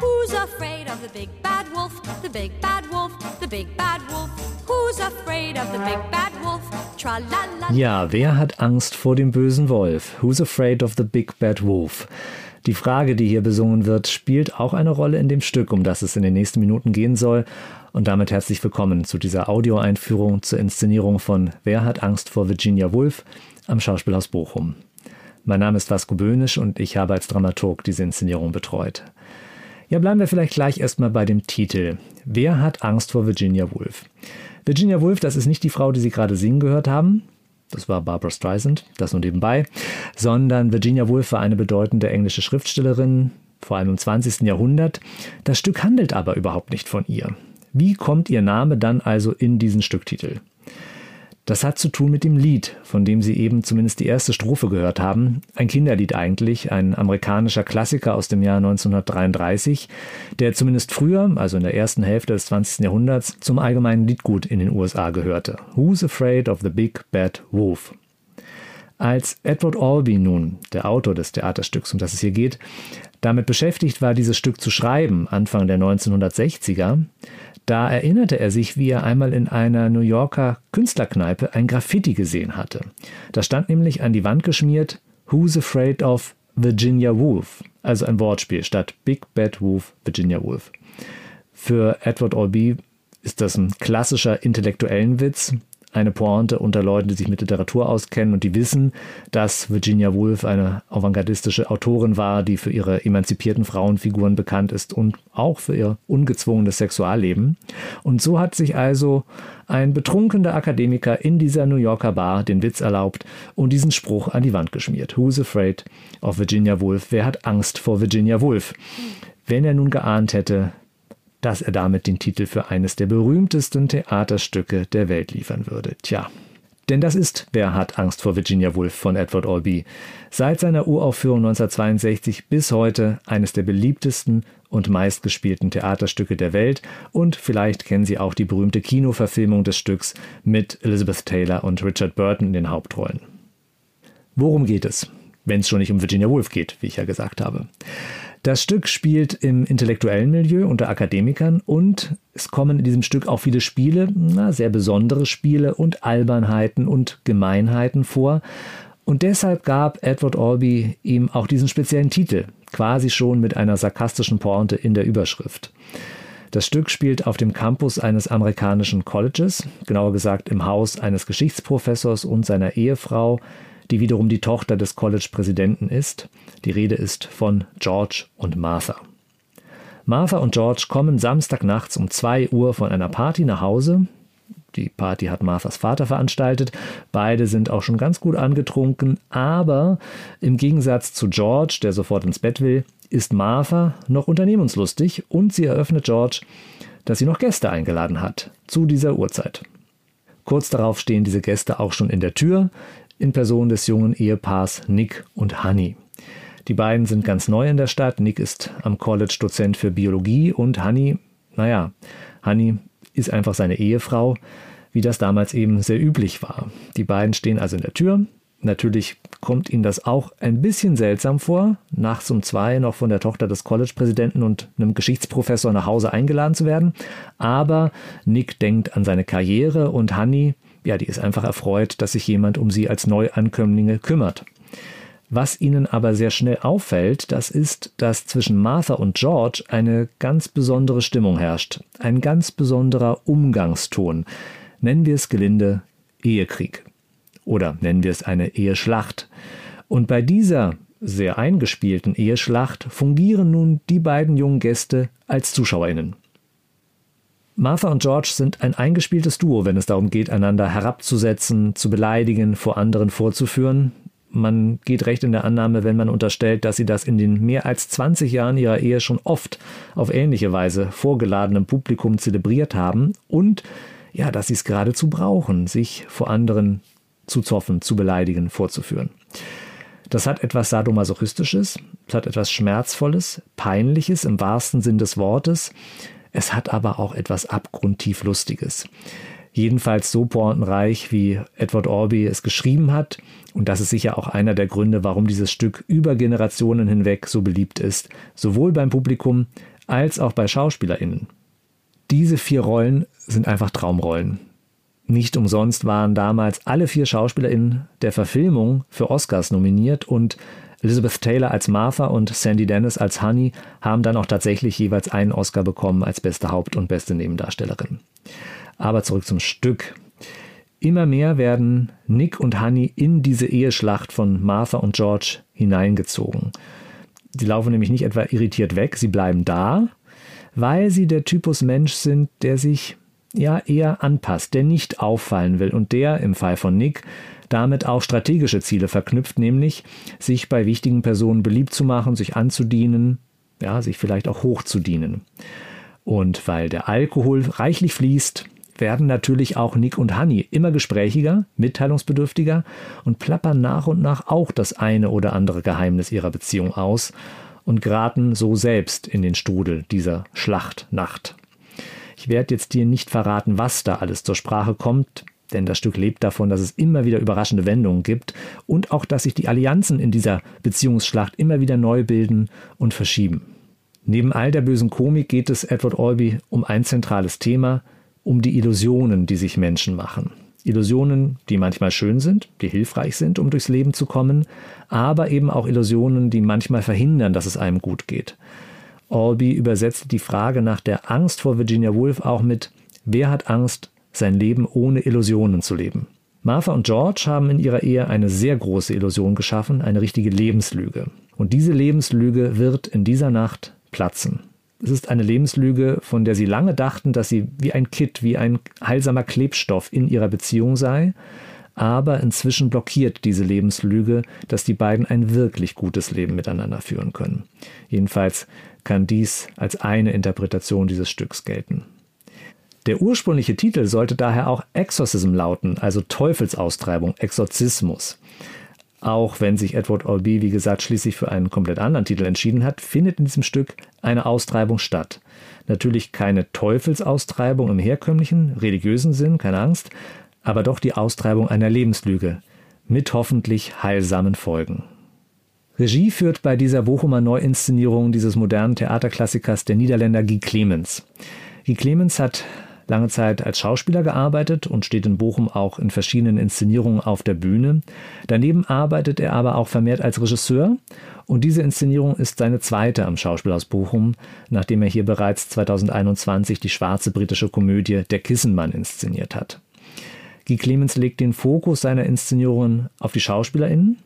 Who's afraid of the big bad wolf? The big bad wolf, the big bad wolf. Who's afraid of the big bad wolf? Tra la la. Ja, wer hat Angst vor dem bösen Wolf? Who's afraid of the big bad wolf? Die Frage, die hier besungen wird, spielt auch eine Rolle in dem Stück, um das es in den nächsten Minuten gehen soll. Und damit herzlich willkommen zu dieser Audioeinführung zur Inszenierung von Wer hat Angst vor Virginia Woolf am Schauspielhaus Bochum. Mein Name ist Vasco Böhnisch und ich habe als Dramaturg diese Inszenierung betreut. Ja, bleiben wir vielleicht gleich erstmal bei dem Titel. Wer hat Angst vor Virginia Woolf? Virginia Woolf, das ist nicht die Frau, die Sie gerade singen gehört haben. Das war Barbara Streisand, das nur nebenbei. Sondern Virginia Woolf war eine bedeutende englische Schriftstellerin, vor allem im 20. Jahrhundert. Das Stück handelt aber überhaupt nicht von ihr. Wie kommt ihr Name dann also in diesen Stücktitel? Das hat zu tun mit dem Lied, von dem Sie eben zumindest die erste Strophe gehört haben. Ein Kinderlied eigentlich, ein amerikanischer Klassiker aus dem Jahr 1933, der zumindest früher, also in der ersten Hälfte des 20. Jahrhunderts, zum allgemeinen Liedgut in den USA gehörte. Who's Afraid of the Big Bad Wolf? Als Edward Albee nun, der Autor des Theaterstücks, um das es hier geht, damit beschäftigt war, dieses Stück zu schreiben, Anfang der 1960er, da erinnerte er sich, wie er einmal in einer New Yorker Künstlerkneipe ein Graffiti gesehen hatte. Da stand nämlich an die Wand geschmiert Who's Afraid of Virginia Woolf? Also ein Wortspiel statt Big Bad Wolf, Virginia Woolf. Für Edward Albee ist das ein klassischer intellektuellen Witz, eine Pointe unter Leuten, die sich mit Literatur auskennen und die wissen, dass Virginia Woolf eine avantgardistische Autorin war, die für ihre emanzipierten Frauenfiguren bekannt ist und auch für ihr ungezwungenes Sexualleben. Und so hat sich also ein betrunkener Akademiker in dieser New Yorker Bar den Witz erlaubt und diesen Spruch an die Wand geschmiert. Who's afraid of Virginia Woolf? Wer hat Angst vor Virginia Woolf? Wenn er nun geahnt hätte, dass er damit den Titel für eines der berühmtesten Theaterstücke der Welt liefern würde. Tja. Denn das ist Wer hat Angst vor Virginia Woolf von Edward Albee. Seit seiner Uraufführung 1962 bis heute eines der beliebtesten und meistgespielten Theaterstücke der Welt und vielleicht kennen Sie auch die berühmte Kinoverfilmung des Stücks mit Elizabeth Taylor und Richard Burton in den Hauptrollen. Worum geht es? Wenn es schon nicht um Virginia Woolf geht, wie ich ja gesagt habe. Das Stück spielt im intellektuellen Milieu unter Akademikern und es kommen in diesem Stück auch viele Spiele, na, sehr besondere Spiele und Albernheiten und Gemeinheiten vor. Und deshalb gab Edward Albee ihm auch diesen speziellen Titel, quasi schon mit einer sarkastischen Pointe in der Überschrift. Das Stück spielt auf dem Campus eines amerikanischen Colleges, genauer gesagt im Haus eines Geschichtsprofessors und seiner Ehefrau, die wiederum die Tochter des College-Präsidenten ist. Die Rede ist von George und Martha. Martha und George kommen Samstagnachts um 2 Uhr von einer Party nach Hause. Die Party hat Marthas Vater veranstaltet. Beide sind auch schon ganz gut angetrunken, aber im Gegensatz zu George, der sofort ins Bett will, ist Martha noch unternehmenslustig und sie eröffnet George, dass sie noch Gäste eingeladen hat zu dieser Uhrzeit. Kurz darauf stehen diese Gäste auch schon in der Tür in Person des jungen Ehepaars Nick und Honey. Die beiden sind ganz neu in der Stadt. Nick ist am College Dozent für Biologie und Honey, naja, Honey ist einfach seine Ehefrau, wie das damals eben sehr üblich war. Die beiden stehen also in der Tür. Natürlich kommt ihnen das auch ein bisschen seltsam vor, nachts um zwei noch von der Tochter des College-Präsidenten und einem Geschichtsprofessor nach Hause eingeladen zu werden. Aber Nick denkt an seine Karriere und Honey ja, die ist einfach erfreut, dass sich jemand um sie als Neuankömmlinge kümmert. Was ihnen aber sehr schnell auffällt, das ist, dass zwischen Martha und George eine ganz besondere Stimmung herrscht, ein ganz besonderer Umgangston. Nennen wir es gelinde Ehekrieg. Oder nennen wir es eine Eheschlacht. Und bei dieser sehr eingespielten Eheschlacht fungieren nun die beiden jungen Gäste als Zuschauerinnen. Martha und George sind ein eingespieltes Duo, wenn es darum geht, einander herabzusetzen, zu beleidigen, vor anderen vorzuführen. Man geht recht in der Annahme, wenn man unterstellt, dass sie das in den mehr als 20 Jahren ihrer Ehe schon oft auf ähnliche Weise vorgeladenem Publikum zelebriert haben und ja, dass sie es geradezu brauchen, sich vor anderen zu zoffen, zu beleidigen, vorzuführen. Das hat etwas Sadomasochistisches, es hat etwas Schmerzvolles, Peinliches im wahrsten Sinn des Wortes. Es hat aber auch etwas abgrundtief Lustiges. Jedenfalls so pointenreich, wie Edward Orby es geschrieben hat. Und das ist sicher auch einer der Gründe, warum dieses Stück über Generationen hinweg so beliebt ist, sowohl beim Publikum als auch bei SchauspielerInnen. Diese vier Rollen sind einfach Traumrollen. Nicht umsonst waren damals alle vier SchauspielerInnen der Verfilmung für Oscars nominiert und Elizabeth Taylor als Martha und Sandy Dennis als Honey haben dann auch tatsächlich jeweils einen Oscar bekommen als beste Haupt- und beste Nebendarstellerin. Aber zurück zum Stück. Immer mehr werden Nick und Honey in diese Eheschlacht von Martha und George hineingezogen. Sie laufen nämlich nicht etwa irritiert weg, sie bleiben da, weil sie der Typus Mensch sind, der sich ja eher anpasst, der nicht auffallen will und der im Fall von Nick damit auch strategische Ziele verknüpft, nämlich sich bei wichtigen Personen beliebt zu machen, sich anzudienen, ja, sich vielleicht auch hochzudienen. Und weil der Alkohol reichlich fließt, werden natürlich auch Nick und Honey immer gesprächiger, mitteilungsbedürftiger und plappern nach und nach auch das eine oder andere Geheimnis ihrer Beziehung aus und geraten so selbst in den Strudel dieser Schlachtnacht. Ich werde jetzt dir nicht verraten, was da alles zur Sprache kommt, denn das Stück lebt davon, dass es immer wieder überraschende Wendungen gibt und auch, dass sich die Allianzen in dieser Beziehungsschlacht immer wieder neu bilden und verschieben. Neben all der bösen Komik geht es Edward Albee um ein zentrales Thema, um die Illusionen, die sich Menschen machen. Illusionen, die manchmal schön sind, die hilfreich sind, um durchs Leben zu kommen, aber eben auch Illusionen, die manchmal verhindern, dass es einem gut geht. Albee übersetzt die Frage nach der Angst vor Virginia Woolf auch mit Wer hat Angst, sein Leben ohne Illusionen zu leben? Martha und George haben in ihrer Ehe eine sehr große Illusion geschaffen, eine richtige Lebenslüge. Und diese Lebenslüge wird in dieser Nacht platzen. Es ist eine Lebenslüge, von der sie lange dachten, dass sie wie ein Kit, wie ein heilsamer Klebstoff in ihrer Beziehung sei. Aber inzwischen blockiert diese Lebenslüge, dass die beiden ein wirklich gutes Leben miteinander führen können. Jedenfalls kann dies als eine Interpretation dieses Stücks gelten. Der ursprüngliche Titel sollte daher auch Exorcism lauten, also Teufelsaustreibung, Exorzismus. Auch wenn sich Edward Albee, wie gesagt, schließlich für einen komplett anderen Titel entschieden hat, findet in diesem Stück eine Austreibung statt. Natürlich keine Teufelsaustreibung im herkömmlichen, religiösen Sinn, keine Angst, aber doch die Austreibung einer Lebenslüge mit hoffentlich heilsamen Folgen. Regie führt bei dieser Bochumer Neuinszenierung dieses modernen Theaterklassikers der Niederländer Guy Clemens. Guy Clemens hat lange Zeit als Schauspieler gearbeitet und steht in Bochum auch in verschiedenen Inszenierungen auf der Bühne. Daneben arbeitet er aber auch vermehrt als Regisseur und diese Inszenierung ist seine zweite am Schauspielhaus Bochum, nachdem er hier bereits 2021 die schwarze britische Komödie Der Kissenmann inszeniert hat. Guy Clemens legt den Fokus seiner Inszenierungen auf die SchauspielerInnen.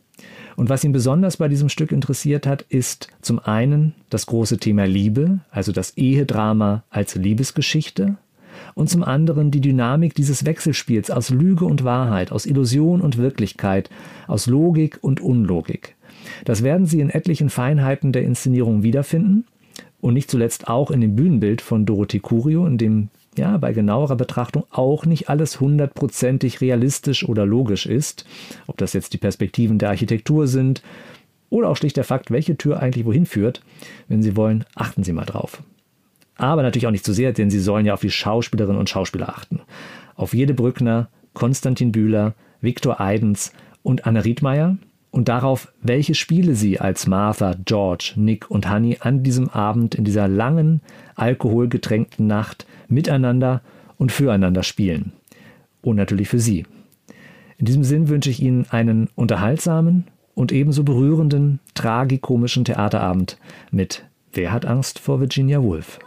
Und was ihn besonders bei diesem Stück interessiert hat, ist zum einen das große Thema Liebe, also das Ehedrama als Liebesgeschichte, und zum anderen die Dynamik dieses Wechselspiels aus Lüge und Wahrheit, aus Illusion und Wirklichkeit, aus Logik und Unlogik. Das werden Sie in etlichen Feinheiten der Inszenierung wiederfinden und nicht zuletzt auch in dem Bühnenbild von Dorothee Curio, in dem ja bei genauerer Betrachtung auch nicht alles hundertprozentig realistisch oder logisch ist, ob das jetzt die Perspektiven der Architektur sind oder auch schlicht der Fakt, welche Tür eigentlich wohin führt. Wenn Sie wollen, achten Sie mal drauf aber natürlich auch nicht zu sehr, denn sie sollen ja auf die Schauspielerinnen und Schauspieler achten. Auf Jede Brückner, Konstantin Bühler, Viktor Eidens und Anna Riedmeier und darauf, welche Spiele sie als Martha, George, Nick und Honey an diesem Abend in dieser langen, alkoholgetränkten Nacht miteinander und füreinander spielen. Und natürlich für sie. In diesem Sinn wünsche ich Ihnen einen unterhaltsamen und ebenso berührenden, tragikomischen Theaterabend mit Wer hat Angst vor Virginia Woolf?